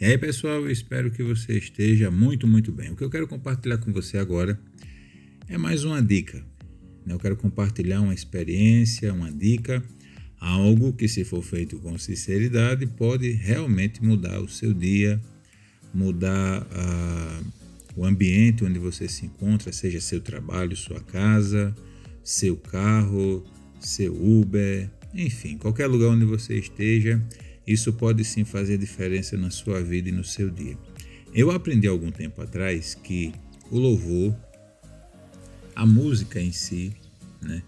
E aí, pessoal, eu espero que você esteja muito, muito bem. O que eu quero compartilhar com você agora é mais uma dica. Né? Eu quero compartilhar uma experiência, uma dica, algo que, se for feito com sinceridade, pode realmente mudar o seu dia, mudar uh, o ambiente onde você se encontra, seja seu trabalho, sua casa, seu carro, seu Uber, enfim, qualquer lugar onde você esteja isso pode sim fazer diferença na sua vida e no seu dia. Eu aprendi algum tempo atrás que o louvor, a música em si, né,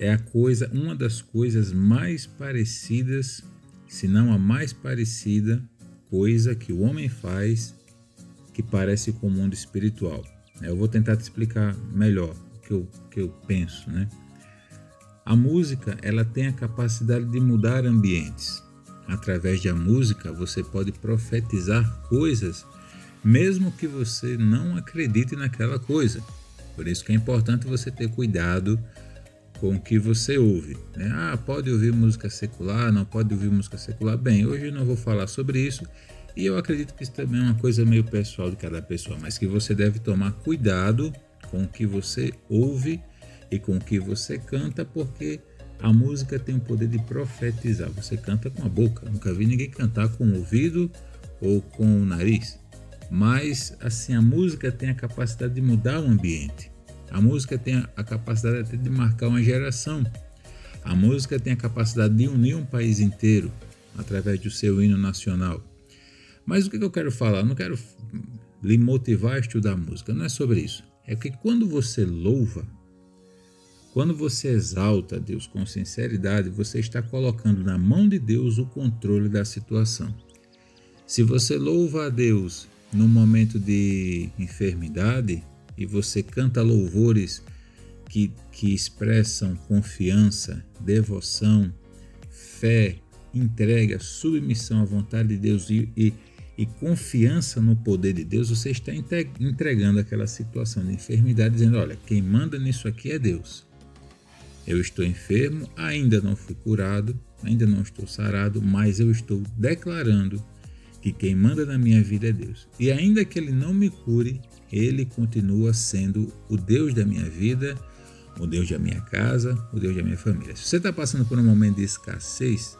é a coisa, uma das coisas mais parecidas, se não a mais parecida coisa que o homem faz que parece com o mundo espiritual. Eu vou tentar te explicar melhor o que eu, que eu penso, né? A música, ela tem a capacidade de mudar ambientes através da música, você pode profetizar coisas, mesmo que você não acredite naquela coisa. Por isso que é importante você ter cuidado com o que você ouve. Né? Ah, pode ouvir música secular, não pode ouvir música secular. Bem, hoje eu não vou falar sobre isso e eu acredito que isso também é uma coisa meio pessoal de cada pessoa, mas que você deve tomar cuidado com o que você ouve e com o que você canta, porque a música tem o poder de profetizar. Você canta com a boca. Nunca vi ninguém cantar com o ouvido ou com o nariz. Mas assim, a música tem a capacidade de mudar o ambiente. A música tem a capacidade até de marcar uma geração. A música tem a capacidade de unir um país inteiro através do seu hino nacional. Mas o que eu quero falar? Eu não quero lhe motivar a estudar música, não é sobre isso. É que quando você louva, quando você exalta Deus com sinceridade, você está colocando na mão de Deus o controle da situação. Se você louva a Deus no momento de enfermidade e você canta louvores que, que expressam confiança, devoção, fé, entrega, submissão à vontade de Deus e, e, e confiança no poder de Deus, você está entregando aquela situação de enfermidade, dizendo: Olha, quem manda nisso aqui é Deus. Eu estou enfermo, ainda não fui curado, ainda não estou sarado, mas eu estou declarando que quem manda na minha vida é Deus. E ainda que Ele não me cure, Ele continua sendo o Deus da minha vida, o Deus da minha casa, o Deus da minha família. Se você está passando por um momento de escassez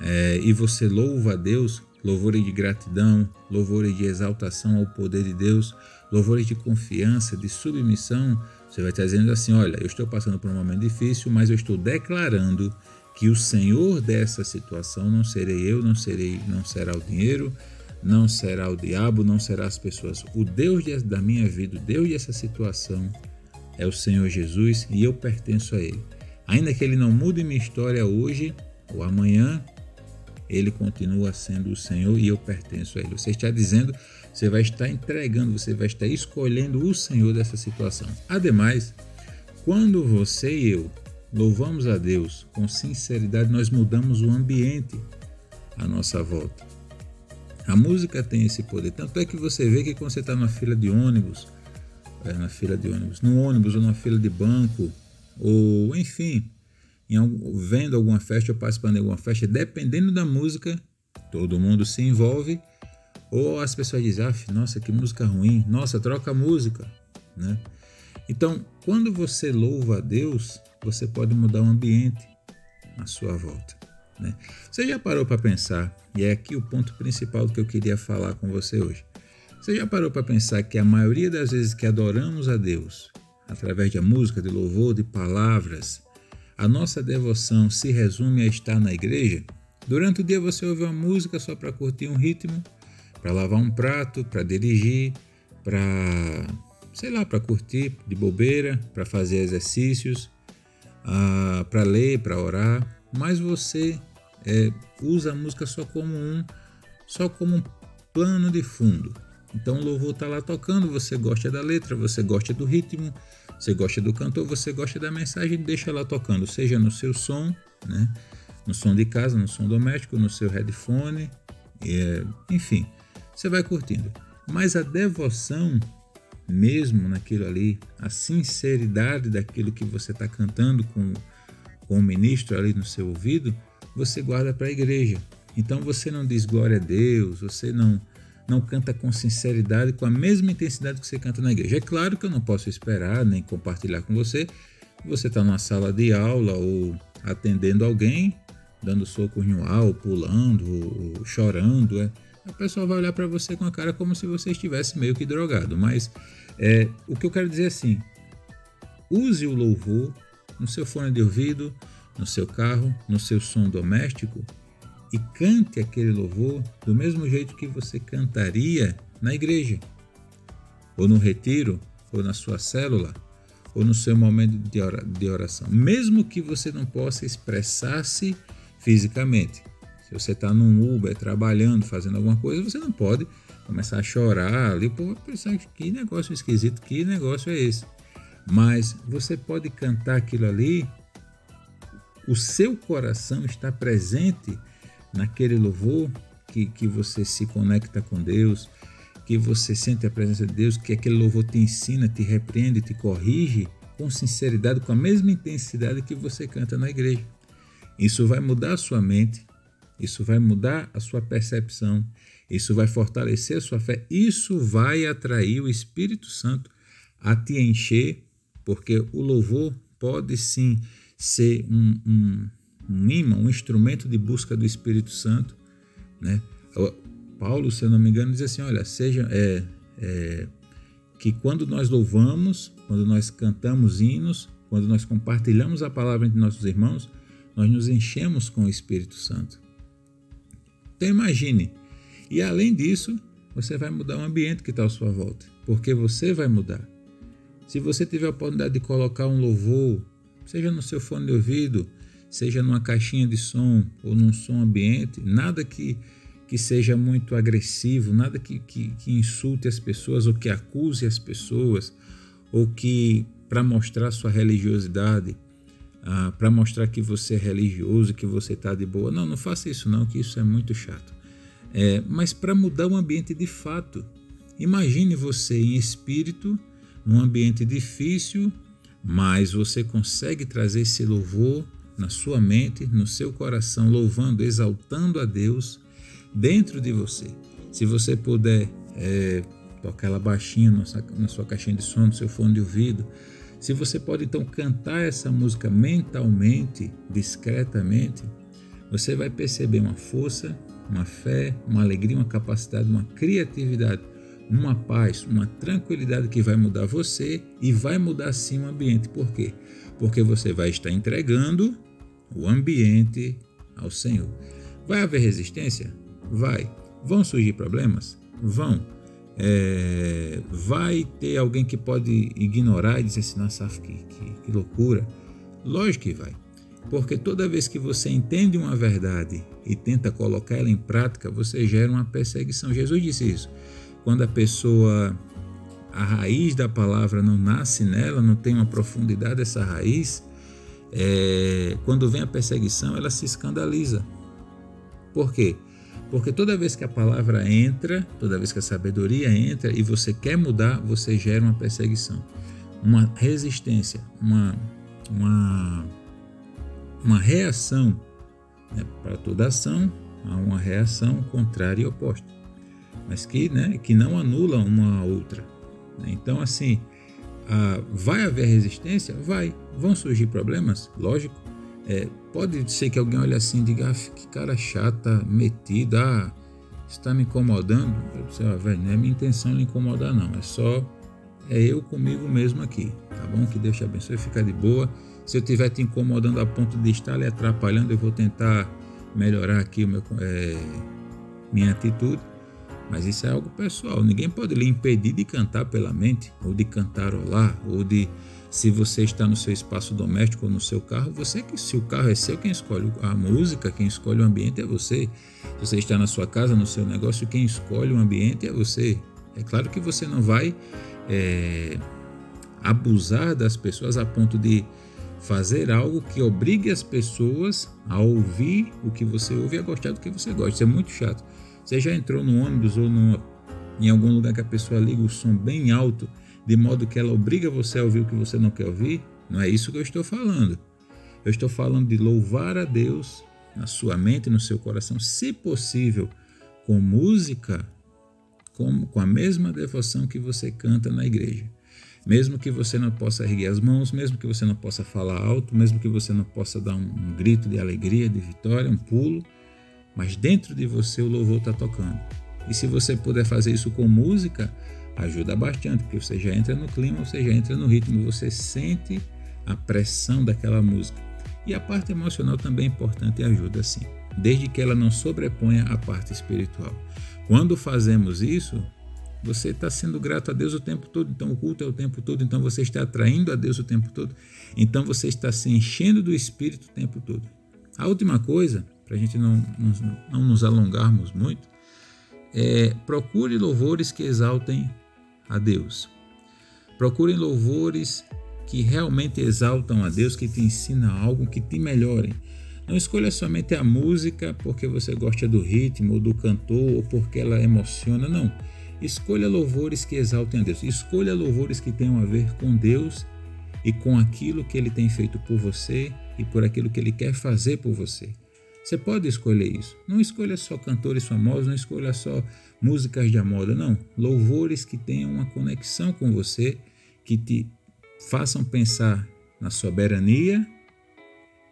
é, e você louva a Deus, louvores de gratidão, louvores de exaltação ao poder de Deus, louvores de confiança, de submissão, você vai estar dizendo assim: olha, eu estou passando por um momento difícil, mas eu estou declarando que o Senhor dessa situação não serei eu, não serei, não será o dinheiro, não será o diabo, não será as pessoas. O Deus da minha vida, o Deus dessa situação é o Senhor Jesus e eu pertenço a Ele. Ainda que Ele não mude minha história hoje ou amanhã, Ele continua sendo o Senhor e eu pertenço a Ele. Você está dizendo você vai estar entregando, você vai estar escolhendo o Senhor dessa situação. Ademais, quando você e eu louvamos a Deus com sinceridade, nós mudamos o ambiente à nossa volta. A música tem esse poder. Tanto é que você vê que quando você está na fila de ônibus, é, na fila de ônibus, no ônibus ou na fila de banco, ou enfim, em, vendo alguma festa ou participando de alguma festa, dependendo da música, todo mundo se envolve ou as pessoas dizem, ah, nossa, que música ruim, nossa, troca a música, né? Então, quando você louva a Deus, você pode mudar o ambiente à sua volta. Né? Você já parou para pensar, e é aqui o ponto principal do que eu queria falar com você hoje. Você já parou para pensar que a maioria das vezes que adoramos a Deus, através de música, de louvor, de palavras, a nossa devoção se resume a estar na igreja? Durante o dia você ouve uma música só para curtir um ritmo, para lavar um prato, para dirigir, para sei lá, para curtir de bobeira, para fazer exercícios, uh, para ler, para orar, mas você é, usa a música só como um, só como um plano de fundo. Então o louvor está lá tocando, você gosta da letra, você gosta do ritmo, você gosta do cantor, você gosta da mensagem, deixa lá tocando, seja no seu som, né? no som de casa, no som doméstico, no seu headphone, é, enfim você vai curtindo. Mas a devoção, mesmo naquilo ali, a sinceridade daquilo que você está cantando com, com o ministro ali no seu ouvido, você guarda para a igreja. Então você não diz glória a Deus, você não não canta com sinceridade, com a mesma intensidade que você canta na igreja. É claro que eu não posso esperar nem compartilhar com você. Você está numa sala de aula ou atendendo alguém, dando soco no ar, ou pulando, ou chorando. É. A pessoa vai olhar para você com a cara como se você estivesse meio que drogado. Mas é, o que eu quero dizer é assim: use o louvor no seu fone de ouvido, no seu carro, no seu som doméstico e cante aquele louvor do mesmo jeito que você cantaria na igreja, ou no retiro, ou na sua célula, ou no seu momento de oração, mesmo que você não possa expressar-se fisicamente. Se você está num Uber trabalhando, fazendo alguma coisa, você não pode começar a chorar ali, pô, pensar que negócio esquisito, que negócio é esse. Mas você pode cantar aquilo ali, o seu coração está presente naquele louvor que, que você se conecta com Deus, que você sente a presença de Deus, que aquele louvor te ensina, te repreende, te corrige com sinceridade, com a mesma intensidade que você canta na igreja. Isso vai mudar a sua mente, isso vai mudar a sua percepção, isso vai fortalecer a sua fé, isso vai atrair o Espírito Santo a te encher, porque o louvor pode sim ser um, um um imã, um instrumento de busca do Espírito Santo. Né? Paulo, se eu não me engano, diz assim: olha, seja é, é, que quando nós louvamos, quando nós cantamos hinos, quando nós compartilhamos a palavra entre nossos irmãos, nós nos enchemos com o Espírito Santo. Então imagine, e além disso, você vai mudar o ambiente que está à sua volta, porque você vai mudar. Se você tiver a oportunidade de colocar um louvor, seja no seu fone de ouvido, seja numa caixinha de som ou num som ambiente, nada que, que seja muito agressivo, nada que, que, que insulte as pessoas ou que acuse as pessoas, ou que, para mostrar sua religiosidade, ah, para mostrar que você é religioso, que você está de boa. Não, não faça isso não, que isso é muito chato. É, mas para mudar o ambiente de fato. Imagine você em espírito, num ambiente difícil, mas você consegue trazer esse louvor na sua mente, no seu coração, louvando, exaltando a Deus dentro de você. Se você puder é, tocar ela baixinho na sua caixinha de som, no seu fone de ouvido, se você pode então cantar essa música mentalmente, discretamente, você vai perceber uma força, uma fé, uma alegria, uma capacidade, uma criatividade, uma paz, uma tranquilidade que vai mudar você e vai mudar sim o ambiente. Por quê? Porque você vai estar entregando o ambiente ao Senhor. Vai haver resistência? Vai. Vão surgir problemas? Vão. É, vai ter alguém que pode ignorar e dizer assim, nossa, que, que, que loucura. Lógico que vai. Porque toda vez que você entende uma verdade e tenta colocar ela em prática, você gera uma perseguição. Jesus disse isso. Quando a pessoa, a raiz da palavra não nasce nela, não tem uma profundidade dessa raiz, é, quando vem a perseguição, ela se escandaliza. Por quê? Porque toda vez que a palavra entra, toda vez que a sabedoria entra e você quer mudar, você gera uma perseguição, uma resistência, uma, uma, uma reação. Né? Para toda ação, há uma reação contrária e oposta, mas que, né, que não anula uma a outra. Né? Então, assim, ah, vai haver resistência? Vai. Vão surgir problemas? Lógico. É, pode ser que alguém olhe assim e diga, ah, que cara chata, metido, ah, está me incomodando. Eu disse, ah, velho, não é minha intenção lhe incomodar, não. É só é eu comigo mesmo aqui, tá bom? Que Deus te abençoe, fica de boa. Se eu estiver te incomodando a ponto de estar lhe atrapalhando, eu vou tentar melhorar aqui o meu, é, minha atitude. Mas isso é algo pessoal. Ninguém pode lhe impedir de cantar pela mente, ou de cantarolar, ou de se você está no seu espaço doméstico ou no seu carro, você que se o carro é seu, quem escolhe a música, quem escolhe o ambiente é você. Se você está na sua casa, no seu negócio, quem escolhe o ambiente é você. É claro que você não vai é, abusar das pessoas a ponto de fazer algo que obrigue as pessoas a ouvir o que você ouve e a gostar do que você gosta. Isso é muito chato. Você já entrou no ônibus ou numa, em algum lugar que a pessoa liga o som bem alto, de modo que ela obriga você a ouvir o que você não quer ouvir? Não é isso que eu estou falando. Eu estou falando de louvar a Deus na sua mente, no seu coração, se possível, com música, com, com a mesma devoção que você canta na igreja. Mesmo que você não possa erguer as mãos, mesmo que você não possa falar alto, mesmo que você não possa dar um, um grito de alegria, de vitória, um pulo, mas dentro de você o louvor está tocando. E se você puder fazer isso com música, ajuda bastante, porque você já entra no clima, você já entra no ritmo, você sente a pressão daquela música. E a parte emocional também é importante e ajuda sim, desde que ela não sobreponha a parte espiritual. Quando fazemos isso, você está sendo grato a Deus o tempo todo, então o culto é o tempo todo, então você está atraindo a Deus o tempo todo, então você está se enchendo do Espírito o tempo todo. A última coisa, para a gente não, não, não nos alongarmos muito, é procure louvores que exaltem a Deus. Procure louvores que realmente exaltam a Deus, que te ensinam algo, que te melhorem. Não escolha somente a música porque você gosta do ritmo, ou do cantor, ou porque ela emociona, não. Escolha louvores que exaltem a Deus. Escolha louvores que tenham a ver com Deus e com aquilo que Ele tem feito por você e por aquilo que Ele quer fazer por você. Você pode escolher isso. Não escolha só cantores famosos, não escolha só músicas de moda, não. Louvores que tenham uma conexão com você, que te façam pensar na soberania,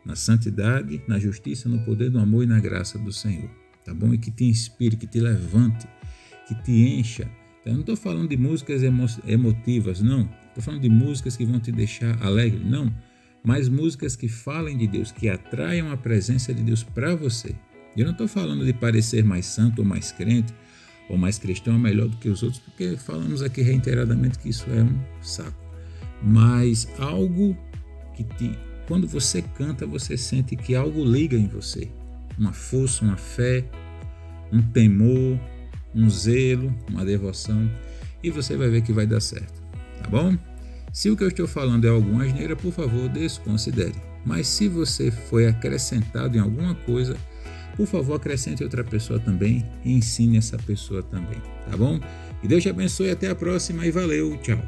na santidade, na justiça, no poder do amor e na graça do Senhor. Tá bom? E que te inspire, que te levante, que te encha. Então, eu não estou falando de músicas emo emotivas, não. Estou falando de músicas que vão te deixar alegre, não mas músicas que falem de Deus, que atraiam a presença de Deus para você. Eu não estou falando de parecer mais santo ou mais crente ou mais cristão ou melhor do que os outros, porque falamos aqui reiteradamente que isso é um saco. Mas algo que te, quando você canta, você sente que algo liga em você, uma força, uma fé, um temor, um zelo, uma devoção, e você vai ver que vai dar certo, tá bom? Se o que eu estou falando é alguma asneira, por favor, desconsidere. Mas se você foi acrescentado em alguma coisa, por favor, acrescente outra pessoa também e ensine essa pessoa também, tá bom? E Deus te abençoe, até a próxima e valeu, tchau.